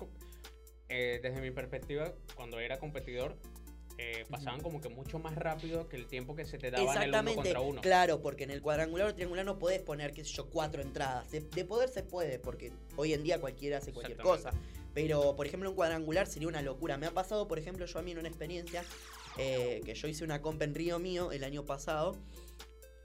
eh, desde mi perspectiva, cuando era competidor, eh, pasaban como que mucho más rápido que el tiempo que se te daba en el uno contra uno. claro, porque en el cuadrangular o triangular no podés poner, qué sé yo, cuatro entradas. De, de poder se puede, porque hoy en día cualquiera hace cualquier cosa. Pero, por ejemplo, un cuadrangular sería una locura. Me ha pasado, por ejemplo, yo a mí en una experiencia eh, que yo hice una compa en Río Mío el año pasado,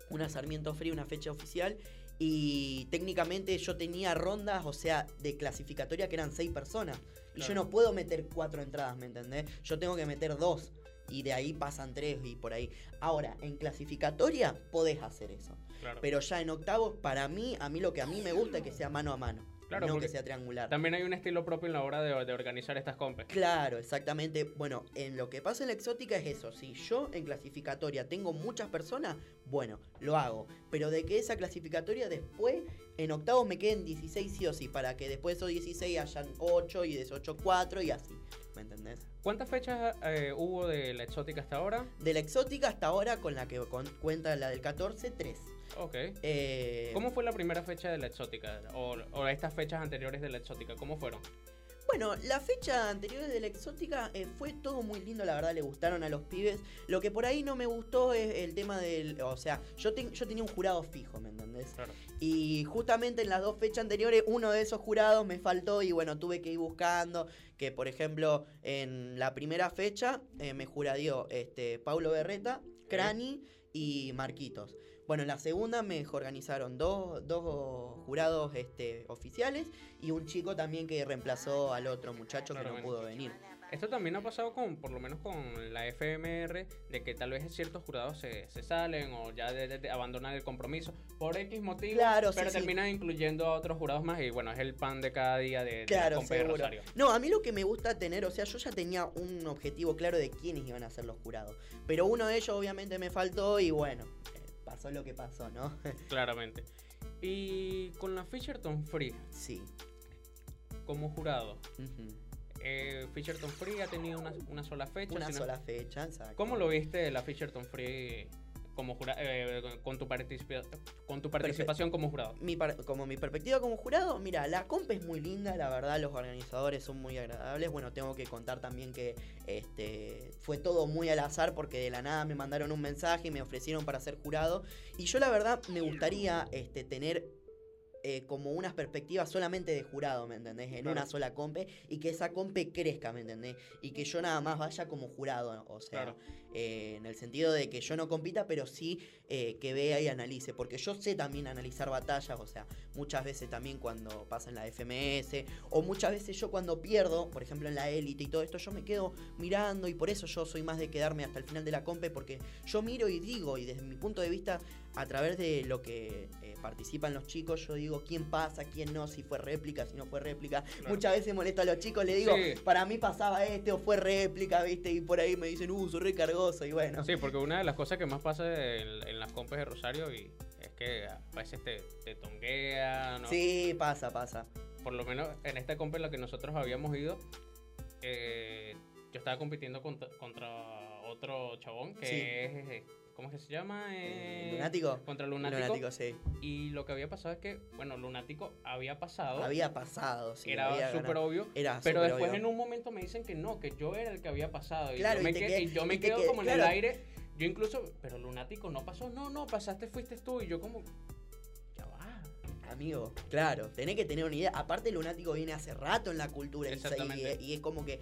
una Sarmiento Free, una fecha oficial, y técnicamente yo tenía rondas, o sea, de clasificatoria que eran seis personas. Y yo no puedo meter cuatro entradas, ¿me entendés? Yo tengo que meter dos. Y de ahí pasan tres y por ahí. Ahora, en clasificatoria podés hacer eso. Claro. Pero ya en octavos, para mí, a mí lo que a mí me gusta es que sea mano a mano. Claro, no porque que sea triangular. También hay un estilo propio en la hora de, de organizar estas compes. Claro, exactamente. Bueno, en lo que pasa en la exótica es eso. Si yo en clasificatoria tengo muchas personas, bueno, lo hago. Pero de que esa clasificatoria después, en octavos me queden 16 sí o sí, para que después de esos 16 hayan 8 y de esos 8 4 y así. ¿Me entendés? ¿Cuántas fechas eh, hubo de la exótica hasta ahora? De la exótica hasta ahora, con la que con- cuenta la del 14, 3. Ok. Eh, ¿Cómo fue la primera fecha de la exótica? O, o estas fechas anteriores de la exótica, ¿cómo fueron? Bueno, la fecha anterior de la exótica eh, fue todo muy lindo, la verdad le gustaron a los pibes. Lo que por ahí no me gustó es el tema del. O sea, yo, ten- yo tenía un jurado fijo, ¿me entendés? Claro. Y justamente en las dos fechas anteriores, uno de esos jurados me faltó y bueno, tuve que ir buscando. Que por ejemplo, en la primera fecha eh, me juradió este, Paulo Berreta, Crani y Marquitos. Bueno, en la segunda me organizaron dos, dos jurados este, oficiales y un chico también que reemplazó al otro muchacho que no pudo venir. Esto también ha pasado con, por lo menos con la FMR, de que tal vez ciertos jurados se, se salen o ya de- de- de abandonan el compromiso por X motivo, Claro, pero sí. terminan incluyendo a otros jurados más y bueno, es el pan de cada día de, de la Claro, de. Rosario. No, a mí lo que me gusta tener, o sea, yo ya tenía un objetivo claro de quiénes iban a ser los jurados. Pero uno de ellos obviamente me faltó y bueno, pasó lo que pasó, ¿no? [LAUGHS] Claramente. Y con la Fisherton Free sí. como jurado, eh, Fisherton Free ha tenido una, una sola fecha. Una sola fecha, exacto. ¿Cómo lo viste la Fisherton Free como jura- eh, con tu con tu participación como jurado. Mi par- como mi perspectiva como jurado, mira, la comp es muy linda, la verdad, los organizadores son muy agradables. Bueno, tengo que contar también que este fue todo muy al azar porque de la nada me mandaron un mensaje y me ofrecieron para ser jurado. Y yo la verdad me gustaría este, tener eh, como unas perspectivas solamente de jurado, ¿me entendés? En Claro. una sola compe y que esa compe crezca, ¿me entendés? Y que yo nada más vaya como jurado, o sea, Claro. Eh, en el sentido de que yo no compita, pero sí eh, que vea y analice, porque yo sé también analizar batallas, o sea, muchas veces también cuando pasa en la FMS, o muchas veces yo cuando pierdo, por ejemplo en la élite y todo esto, yo me quedo mirando y por eso yo soy más de quedarme hasta el final de la compe, porque yo miro y digo, y desde mi punto de vista, a través de lo que eh, participan los chicos, yo digo quién pasa, quién no, si fue réplica, si no fue réplica. Claro. Muchas veces molesto a los chicos, le digo, Sí. para mí pasaba este o fue réplica, ¿viste? Y por ahí me dicen, uh, soy recargoso, y bueno. Sí, porque una de las cosas que más pasa en, en las compes de Rosario y es que a veces te, te tonguean. ¿no? Sí, pasa, pasa. Por lo menos en esta compa en la que nosotros habíamos ido, eh, yo estaba compitiendo contra, contra otro chabón que Sí. es. Eh, ¿Cómo es que se llama? Eh, ¿Lunático? Contra Lunático. Lunático, sí. Y lo que había pasado es que, bueno, Lunático había pasado. Había pasado, sí. era súper obvio. Era Pero después obvio. en un momento me dicen que no, que yo era el que había pasado. Y Claro, yo y me, qued- y yo me quedo qued- como en el aire. Yo incluso, pero Lunático no pasó. No, no, pasaste, fuiste tú. Y yo como, ya va. Amigo, claro, tenés que tener una idea. Aparte, lunático viene hace rato en la cultura y, y es como que,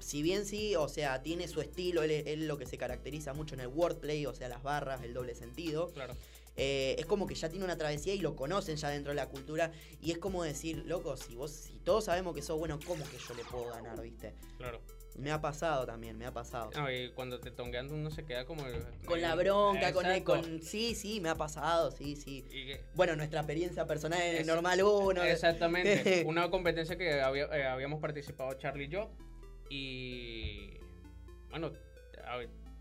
si bien sí, o sea, tiene su estilo, él, es- él lo que se caracteriza mucho en el wordplay, o sea, las barras, el doble sentido. Claro. eh, es como que ya tiene una travesía y lo conocen ya dentro de la cultura. Y es como decir, loco, si vos, si todos sabemos que sos bueno, ¿cómo que yo le puedo ganar, viste? Claro. Me ha pasado también, me ha pasado. No, y cuando te tonguean uno se queda como... el- Con la el- bronca, con, el, con. Sí, sí, me ha pasado, sí, sí. Bueno, nuestra experiencia personal en el Es- normal 1. Exactamente. [LAUGHS] Una competencia que había- eh, habíamos participado Charlie y yo. Y. Bueno, a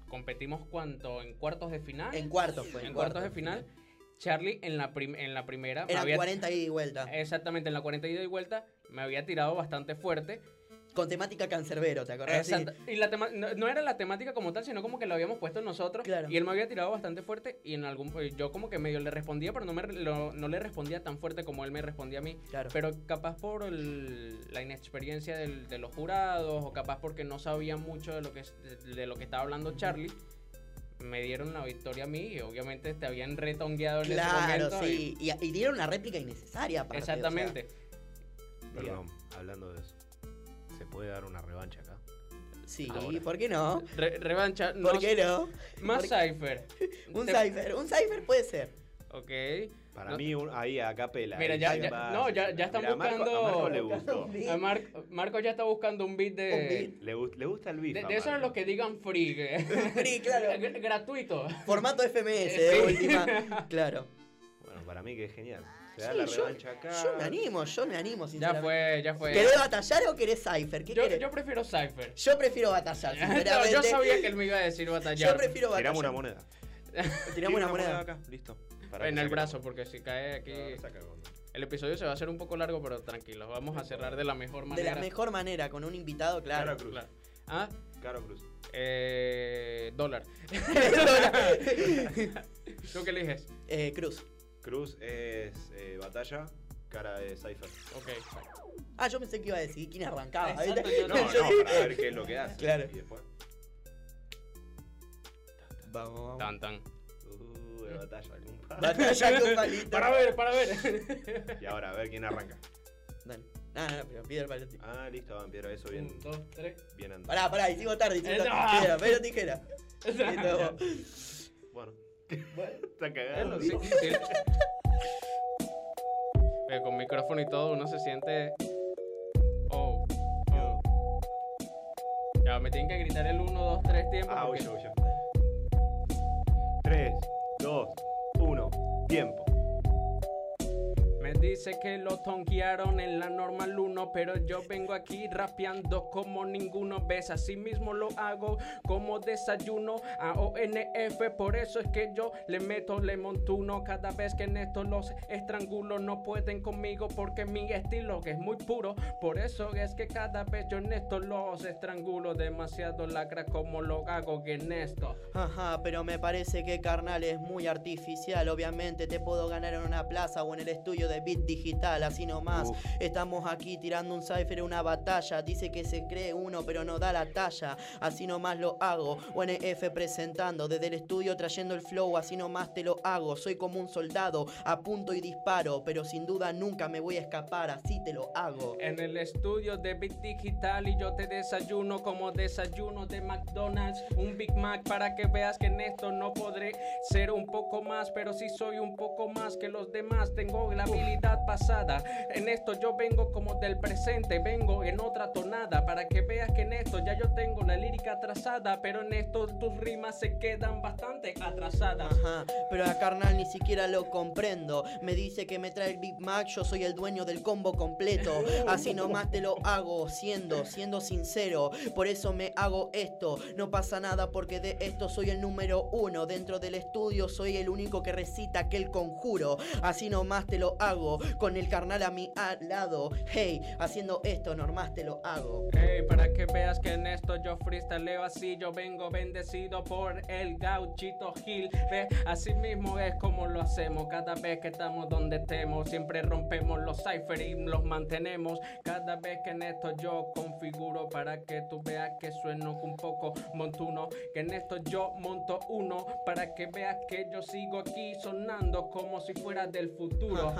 competimos cuánto? En cuartos de final. En cuartos fue. En cuartos de final. Charlie en la, prim- en la primera. me Eran había- 40 ida y vuelta. Exactamente, en la 40 ida y vuelta me había tirado bastante fuerte. Con temática cancerbero, ¿te acordás? Exacto. Y la tema- no, no era la temática como tal, sino como que lo habíamos puesto nosotros. Claro. Y él me había tirado bastante fuerte. Y en algún eh, yo como que medio le respondía, pero no, me, lo- no le respondía tan fuerte como él me respondía a mí. Claro. Pero capaz por el- la inexperiencia del- de los jurados, o capaz porque no sabía mucho de lo que, es- de, de lo que estaba hablando Charlie, me dieron la victoria a mí y obviamente te habían retongueado en ese Claro, momento. sí. Y, y dieron una réplica innecesaria, aparte, o sea, exactamente. Perdón, hablando de eso. ¿Se puede dar una revancha acá? sí, Ahora. ¿por qué no? Re- revancha. ¿Por no- qué no? Más. Cypher. Un Te- cipher, un cipher puede ser. Ok. Para No- mí, un- ahí a capela. Mira, ya- sí ya- va. no, ya- ya están Mira, a Marco- buscando- A Marco le gustó. Un beat. A Mar- Marco ya está buscando un beat de. Un beat. Le, gust- le gusta el beef. De, de esos Marco. los que digan free. [LAUGHS] [LAUGHS] Free, claro. Gr- Gratuito. Formato FMS, [LAUGHS] de última. Claro. Bueno, para mí que es genial. Se Sí, da la yo- revancha acá. Yo me animo, yo me animo, Ya fue, ya fue. ¿Querés batallar o querés cipher? ¿Qué Yo, querés? yo prefiero Cypher. Yo prefiero batallar, [LAUGHS] No, sinceramente. yo sabía que él me iba a decir batallar. Yo prefiero batallar. [LAUGHS] Tiramos una moneda. Tiramos una moneda. acá, listo. Para en el brazo, porque si cae aquí. No, saca con- El episodio se va a hacer un poco largo, pero tranquilos. Vamos a cerrar de la mejor De manera. la mejor manera, con un invitado, claro. Caro Cruz. Claro. Ah, Caro Cruz. eh, [LAUGHS] dólar. ¿Tú qué eliges? Eh, Cruz. Cruz es eh, batalla, cara de Cypher. Ok. Ah, yo pensé que iba a decir quién arrancaba. Exacto, No, [LAUGHS] no, para ver qué es lo que hace. Claro. Y después. Vamos, vamos. Tan, tan. Uh, de batalla, compadre. [LAUGHS] Batalla con palito. Para ver, para ver. Y ahora, a ver quién arranca. Dale. No, no, no, pero piedra, papel, tijera. Ah, listo, van piedra, eso bien, Un, dos, tres. bien andado. Pará, pará, hicimos tarde, hicimos Eh, tarde. Piedra, tijera. [LAUGHS] Listo. Bueno, está cagado. Bueno, sí, sí. Eh, con micrófono y todo uno se siente. Oh, oh. Ya, me tienen que gritar el 1, 2, 3 tiempo. Ah, porque- yo, voy yo. 3, 2, 1, tiempo. Dice que lo tonguearon en la normal 1, pero yo vengo aquí rapeando como ninguno ves. Así mismo lo hago como desayuno a ONF, por eso es que yo le meto le montuno cada vez que en esto los estrangulo no pueden conmigo porque mi estilo que es muy puro, por eso es que cada vez yo en esto los estrangulo demasiado lacra como lo hago en esto. Ajá, pero me parece que carnal es muy artificial. Obviamente te puedo ganar en una plaza o en el estudio de Digital, así nomás. Uf. Estamos aquí tirando un cipher en una batalla. Dice que se cree uno, pero no da la talla. Así nomás lo hago. ONF presentando desde el estudio trayendo el flow, así nomás te lo hago. Soy como un soldado, apunto y disparo, pero sin duda nunca me voy a escapar, así te lo hago. En el estudio de Bit Digital y yo te desayuno como desayuno de McDonald's. Un Big Mac para que veas que en esto no podré ser un poco más, pero sí soy un poco más que los demás. Tengo la habilidad pasada. En esto yo vengo como del presente, vengo en otra tonada para que veas que en esto ya yo tengo la lírica atrasada, pero en esto tus rimas se quedan bastante atrasadas. Ajá, pero a carnal ni siquiera lo comprendo. Me dice que me trae el Big Mac, yo soy el dueño del combo completo. [LAUGHS] Así nomás te lo hago, siendo, siendo sincero. Por eso me hago esto. No pasa nada porque de esto soy el número uno. Dentro del estudio soy el único que recita aquel conjuro. Así nomás te lo hago, con el carnal a mi al lado. Hey, haciendo esto, nomás te lo hago. Ey, para que veas que en esto yo freestyleo así, yo vengo bendecido por el gauchito Gil. Ve, así mismo es como lo hacemos cada vez que estamos donde estemos. Siempre rompemos los cipher y los mantenemos. Cada vez que en esto yo configuro para que tú veas que sueno un poco montuno. Que en esto yo monto uno para que veas que yo sigo aquí sonando como si fuera del futuro.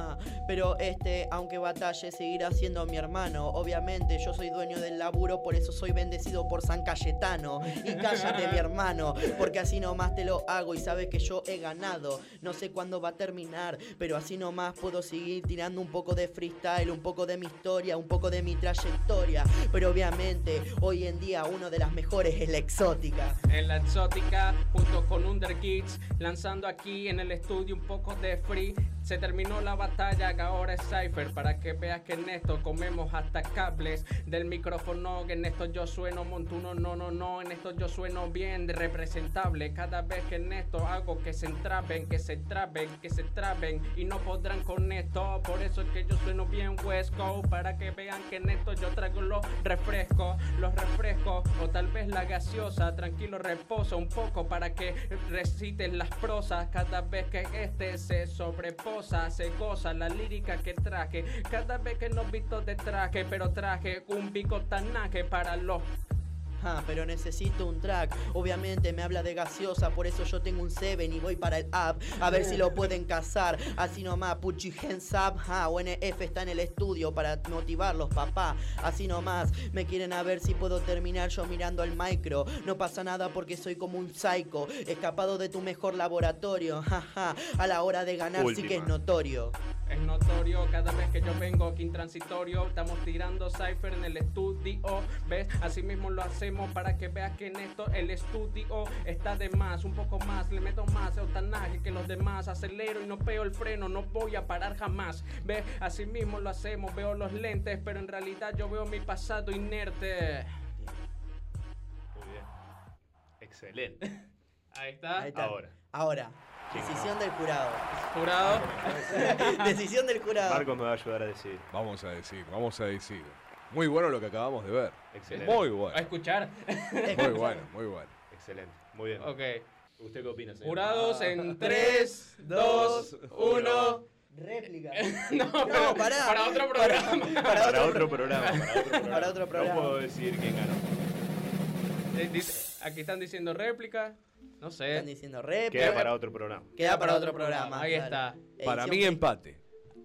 Pero este, aunque batalle, seguirá siendo mi hermano. Obviamente, yo soy dueño del laburo, por eso soy bendecido por San Cayetano. Y cállate, mi hermano, porque así nomás te lo hago y sabes que yo he ganado. No sé cuándo va a terminar, pero así nomás puedo seguir tirando un poco de freestyle, un poco de mi historia, un poco de mi trayectoria. Pero obviamente, hoy en día, uno de las mejores es la exótica. En la exótica, junto con Undergeeks, lanzando aquí en el estudio un poco de free. Se terminó la batalla, que ahora es Cypher, para que veas que en esto comemos hasta cables del micrófono. Que en esto yo sueno montuno, no, no, no. En esto yo sueno bien representable. Cada vez que en esto hago que se entraben, que se traben, que se traben y no podrán con esto. Por eso es que yo sueno bien West Coast, para que vean que en esto yo traigo los refrescos, los refrescos o tal vez la gaseosa. Tranquilo, reposa un poco para que recites las prosas cada vez que este se sobreposa, se goza la lírica que traje. Cada vez que nos visto de traje, pero traje un bicotanaje para los Ah, pero necesito un track. Obviamente me habla de gaseosa, por eso yo tengo un 7 y voy para el app. A ver si lo pueden cazar. Así nomás, your hands up. Ah, UNF está en el estudio para motivarlos, papá. Así nomás, me quieren a ver si puedo terminar yo mirando al micro. No pasa nada porque soy como un psycho, escapado de tu mejor laboratorio. Jaja, a la hora de ganar sí que es notorio. Es notorio cada vez que yo vengo aquí intransitorio. Estamos tirando cipher en el estudio. ¿Ves? Así mismo lo hacemos para que veas que en esto el estudio está de más. Un poco más, le meto más eutanaje que los demás. Acelero y no peo el freno, no voy a parar jamás. ¿Ves? Así mismo lo hacemos. Veo los lentes, pero en realidad yo veo mi pasado inerte. Muy bien. Excelente. [LAUGHS] Ahí está. Ahí está. Ahora. Ahora, decisión del jurado. Jurado. [LAUGHS] decisión del jurado. Marcos me va a ayudar a decir. Vamos a decir, vamos a decir. Muy bueno lo que acabamos de ver. Excelente. Muy A bueno. escuchar. Muy bueno, muy bueno. Excelente. Muy bien. Ok. ¿Usted qué opina, señor? Jurados en 3, 2, 1. Réplica. [LAUGHS] No, pero pará. para otro programa. Para otro programa. Para otro programa. Para otro programa. No puedo decir quién ganó. Eh, Aquí están diciendo réplica. No Están sé. diciendo réplica. Queda para otro programa. Queda para otro programa. Ahí dale. está. Para Edición mí empate.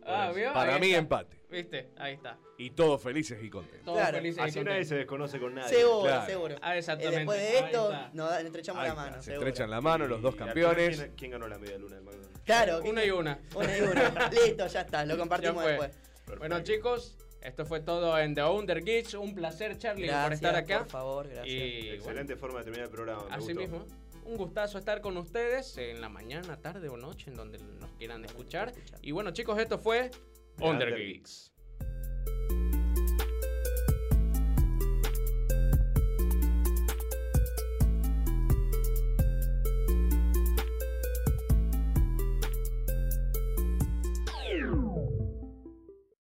Ah, ¿vio? Para Ahí mí está. empate. ¿Viste? Ahí está. Y todos felices y contentos. Todos Claro. felices y Así nadie contentos. se desconoce con nadie. Seguro, Claro. seguro. Ah, Eh, exactamente. después de Ahí esto, está. nos da- nos echamos Ahí la está, mano. Se seguro. estrechan la mano los dos Y al campeones. ¿Quién, quién ganó la media luna del McDonald's? Claro. Una ¿qué- y una. [LAUGHS] Una y una. Listo, ya está. Lo Ya compartimos fue. después. Bueno, chicos, esto fue todo en The Under Geeks. Un placer, Charlie, Gracias, por estar acá. Por favor, gracias. Y bueno, Excelente forma de terminar el programa. me así gustó. mismo. Un gustazo estar con ustedes en la mañana, tarde o noche, en donde nos quieran escuchar. Y bueno, chicos, esto fue Under. Geeks.